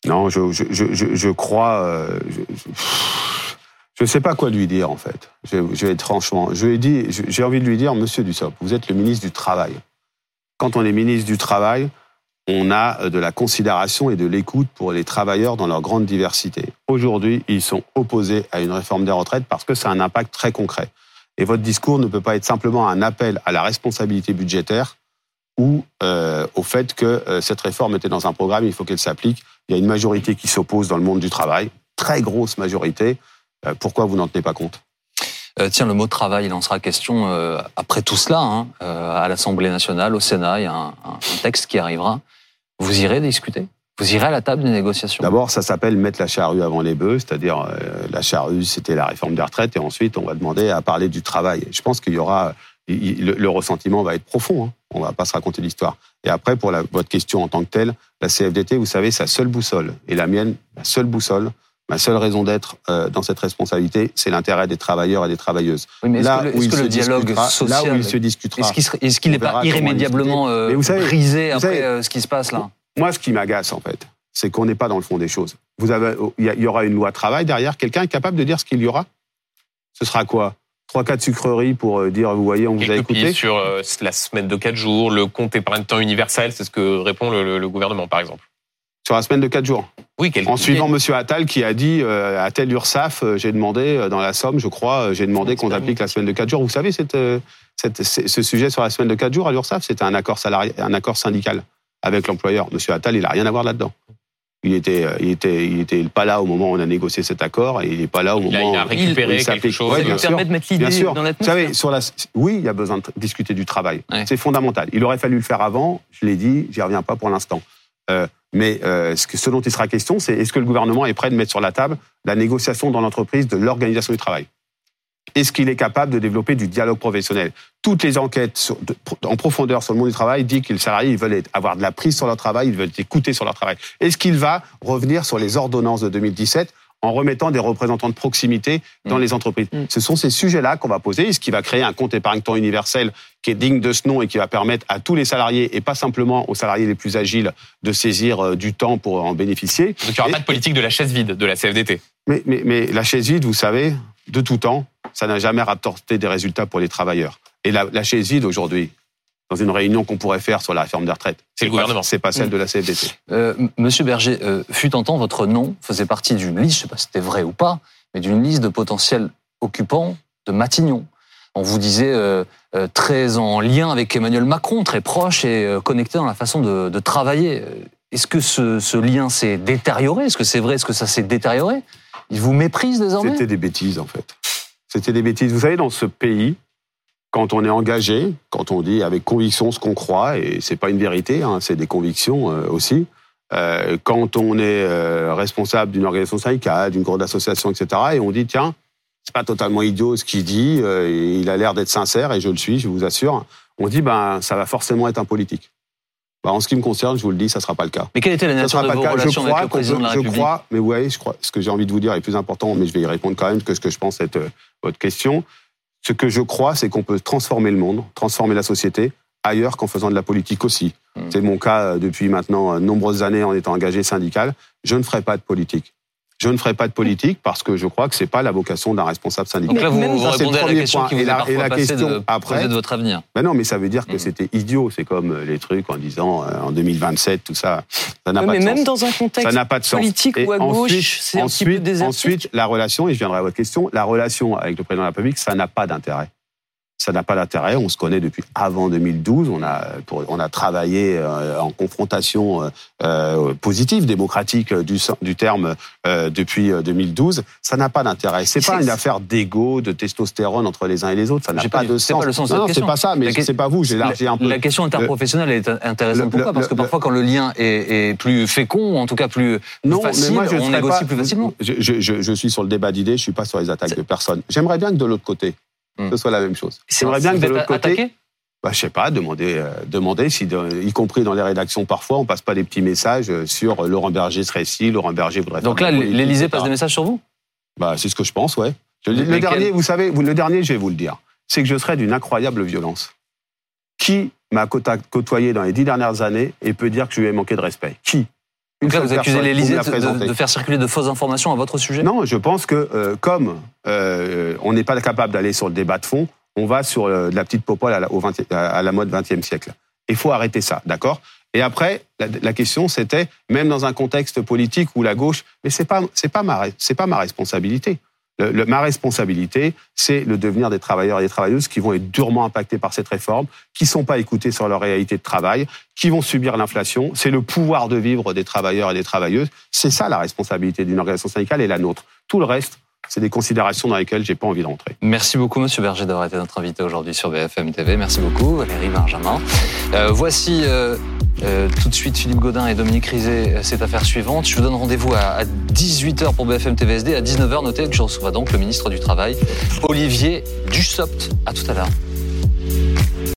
Non, je, je, je, je- crois. euh, je ne sais pas quoi lui dire, en fait. Je, vais- être franchement. J'ai envie de lui dire, monsieur Dussopt, vous êtes le ministre du Travail. Quand on est ministre du Travail, on a euh, de la considération et de l'écoute pour les travailleurs dans leur grande diversité. Aujourd'hui, ils sont opposés à une réforme des retraites parce que ça a un impact très concret. Et votre discours ne peut pas être simplement un appel à la responsabilité budgétaire ou euh, au fait que euh, cette réforme était dans un programme, il faut qu'elle s'applique. Il y a une majorité qui s'oppose dans le monde du travail, très grosse majorité. Pourquoi vous n'en tenez pas compte? Euh, Tiens, le mot travail, il en sera question euh, après tout cela, hein, euh, à l'Assemblée nationale, au Sénat. Il y a un, texte qui arrivera. Vous irez discuter? Vous irez à la table des négociations? D'abord, ça s'appelle mettre la charrue avant les bœufs, c'est-à-dire la charrue, c'était la réforme des retraites, et ensuite on va demander à parler du travail. Je pense qu'il y aura le, ressentiment va être profond. Hein. On va pas se raconter l'histoire. Et après, pour votre question en tant que telle, la CFDT, vous savez, sa seule boussole et la mienne, la seule boussole, ma seule raison d'être euh, dans cette responsabilité, c'est l'intérêt des travailleurs et des travailleuses. Oui, mais est-ce là que le, où est-ce il que se le dialogue discutera, social, là où il se discutera. est-ce qu'il n'est pas irrémédiablement euh, Mais vous savez- brisé vous après savez- euh, ce qui se passe là? Moi, ce qui m'agace, en fait, c'est qu'on n'est pas dans le fond des choses. Vous avez, il y aura une loi travail derrière. Quelqu'un est capable de dire ce qu'il y aura? Ce sera quoi? Trois, quatre sucreries pour euh, dire, vous voyez, on vous a écouté? sur euh, la semaine de 4 jours, le compte épargne temps universel, c'est ce que répond le, le- le gouvernement, par exemple. sur la semaine de quatre jours? Oui, quelques En suivant Monsieur Attal qui a dit euh, à tel URSAF, euh, j'ai demandé euh, dans la Somme, je crois, euh, j'ai demandé qu'on applique la semaine de quatre jours. Vous savez, cette, euh, cette- ce sujet sur la semaine de quatre jours à l'URSAF, c'était un accord salarié, un accord syndical avec l'employeur. Monsieur Attal, il a rien à voir là-dedans. Il était, il était, il était pas là au moment où on a négocié cet accord et il n'est pas là au Il a- moment il a où récupéré il quelque chose. Ouais, Ça bien nous sûr. permet de mettre Bien l'idée sûr. dans Vous savez, sur la, oui, il y a besoin de discuter du travail. Ouais. C'est fondamental. Il aurait fallu le faire avant. Je l'ai dit, j'y reviens pas pour l'instant. Mais euh, ce, dont il sera question, c'est est-ce que le gouvernement est prêt de mettre sur la table la négociation dans l'entreprise de l'organisation du travail? Est-ce qu'il est capable de développer du dialogue professionnel? Toutes les enquêtes en profondeur sur le monde du travail disent que les salariés veulent avoir de la prise sur leur travail, ils veulent être écoutés sur leur travail. Est-ce qu'il va revenir sur les ordonnances de 2017 en remettant des représentants de proximité dans Mm. les entreprises Mm. Ce sont ces sujets-là qu'on va poser. Est-ce qu'il va créer un compte épargne-temps universel qui est digne de ce nom et qui va permettre à tous les salariés, et pas simplement aux salariés les plus agiles, de saisir euh, du temps pour en bénéficier Donc il n'y aura Et- pas de politique de la chaise vide de la CFDT. mais, mais, mais la chaise vide, vous savez, de tout temps, ça n'a jamais rapporté des résultats pour les travailleurs. Et la, la chaise vide aujourd'hui, dans une réunion qu'on pourrait faire sur la réforme des retraites, C'est le pas- gouvernement. C'est pas celle de la CFDT. Euh, Monsieur Berger, euh, fut un temps, votre nom faisait partie d'une liste, je ne sais pas si c'était vrai ou pas, mais d'une liste de potentiels occupants de Matignon. On vous disait euh, euh, très en lien avec Emmanuel Macron, très proche et euh, connecté dans la façon de, de travailler. Est-ce que ce, ce lien s'est détérioré? Est-ce que c'est vrai? Est-ce que ça s'est détérioré? Il vous méprise désormais? C'était des bêtises, en fait. C'était des bêtises. Vous savez, dans ce pays, quand on est engagé, quand on dit avec conviction ce qu'on croit, et c'est pas une vérité, hein, c'est des convictions euh, aussi, euh, quand on est euh, responsable d'une organisation syndicale, d'une grande association, etc., et on dit, tiens, c'est pas totalement idiot ce qu'il dit, et il a l'air d'être sincère, et je le suis, je vous assure, on dit, ben, ça va forcément être un politique. Ben, en ce qui me concerne, je vous le dis, ça sera pas le cas. Mais quelle était la nature de vos relations avec le président de la peut- je République crois, mais je crois, ce que j'ai envie de vous dire est plus important, mais je vais y répondre quand même que ce que je pense être votre question. Ce que je crois, c'est qu'on peut transformer le monde, transformer la société ailleurs qu'en faisant de la politique aussi. Hmm. C'est mon cas euh, depuis maintenant euh, nombreuses années en étant engagé syndical. Je ne ferai pas de politique. Je ne ferai pas de politique parce que je crois que c'est pas la vocation d'un responsable syndical. Donc là, vous, vous ça, répondez à la premier question point. qui Et vous la- et la question de après- poser de votre avenir. Ben non, mais ça veut dire que Mhm. c'était idiot. C'est comme euh, les trucs en disant euh, en 2027, tout ça. Ça n'a Ouais, pas mais de même sens. dans un contexte Ça n'a pas de sens. politique Et ou à ensuite- gauche, c'est un petit peu désertique. ensuite, la relation, et je viendrai à votre question, la relation avec le président de la République, ça n'a pas d'intérêt. Ça n'a pas d'intérêt. On se connaît depuis avant 2012. On a, on a travaillé euh, en confrontation euh, euh, positive, démocratique du, du terme depuis 2012. Ça n'a pas d'intérêt. C'est pas une affaire d'ego, de testostérone entre les uns et les autres. Ça n'a pas, de sens. Pas le sens non, c'est pas ça. Mais c'est pas vous. J'ai élargi un peu. La question interprofessionnelle est intéressante. Pourquoi? Parce que parfois, quand le lien est, plus fécond, ou en tout cas plus, non, facile, mais moi, je on négocie plus facilement. Je, je, je, suis sur le débat d'idées. Je suis pas sur les attaques de personnes. J'aimerais bien que de l'autre côté, Hmm. ce soit la même chose. J'aimerais bien que de l'autre côté, bah, je sais pas, demander, euh, demander si, y compris dans les rédactions parfois, on passe pas des petits messages euh, sur euh, Laurent Berger serait ici, Laurent Berger voudrait. Donc là, l'Élysée passe des messages sur vous? Bah, c'est ce que je pense, ouais. Le, dernier, vous savez, le dernier, je vais vous le dire, c'est que je serais d'une incroyable violence. Qui m'a côtoyé dans les dix dernières années et peut dire que je lui ai manqué de respect? Qui? Vous accusez l'Élysée de, faire circuler de fausses informations à votre sujet? Non, je pense que euh, comme euh, on n'est pas capable d'aller sur le débat de fond, on va sur euh, la petite popole à la, au 20, à la mode 20e siècle. Il faut arrêter ça, d'accord? Et après, la, question c'était, même dans un contexte politique où la gauche, mais c'est pas c'est pas ma c'est pas ma responsabilité ma responsabilité, c'est le devenir des travailleurs et des travailleuses qui vont être durement impactés par cette réforme, qui ne sont pas écoutés sur leur réalité de travail, qui vont subir l'inflation. C'est le pouvoir de vivre des travailleurs et des travailleuses. C'est ça la responsabilité d'une organisation syndicale et la nôtre. Tout le reste, c'est des considérations dans lesquelles j'ai pas envie d'entrer. Merci beaucoup, Monsieur Berger, d'avoir été notre invité aujourd'hui sur BFM TV. Merci beaucoup, Valérie Benjamin. Euh, voici euh, euh, tout de suite Philippe Godin et Dominique Rizet, cette affaire suivante. Je vous donne rendez-vous à, 18h pour BFM TVSD. À 19h, notez que je reçois donc le ministre du Travail, Olivier Dussopt. À tout à l'heure.